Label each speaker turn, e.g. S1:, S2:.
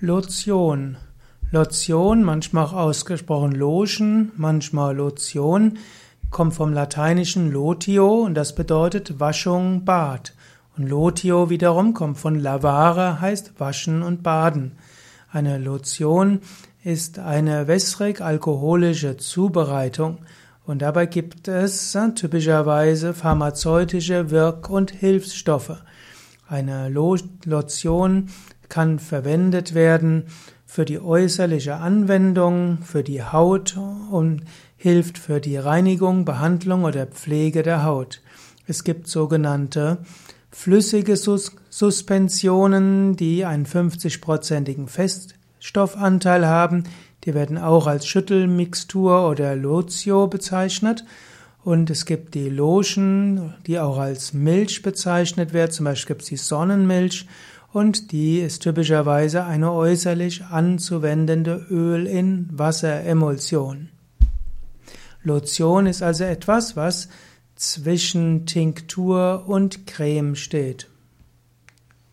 S1: Lotion. Lotion, manchmal auch ausgesprochen Lotion, manchmal Lotion, kommt vom lateinischen lotio und das bedeutet Waschung, Bad. Und lotio wiederum kommt von lavare, heißt waschen und baden. Eine Lotion ist eine wässrig-alkoholische Zubereitung und dabei gibt es typischerweise pharmazeutische Wirk- und Hilfsstoffe. Eine Lotion kann verwendet werden für die äußerliche Anwendung, für die Haut und hilft für die Reinigung, Behandlung oder Pflege der Haut. Es gibt sogenannte flüssige Sus Suspensionen, die einen 50-prozentigen Feststoffanteil haben. Die werden auch als Schüttelmixtur oder Lotio bezeichnet. Und es gibt die Lotion, die auch als Milch bezeichnet wird. Zum Beispiel gibt es die Sonnenmilch. Und die ist typischerweise eine äußerlich anzuwendende Öl in Wasseremulsion. Lotion ist also etwas, was zwischen Tinktur und Creme steht.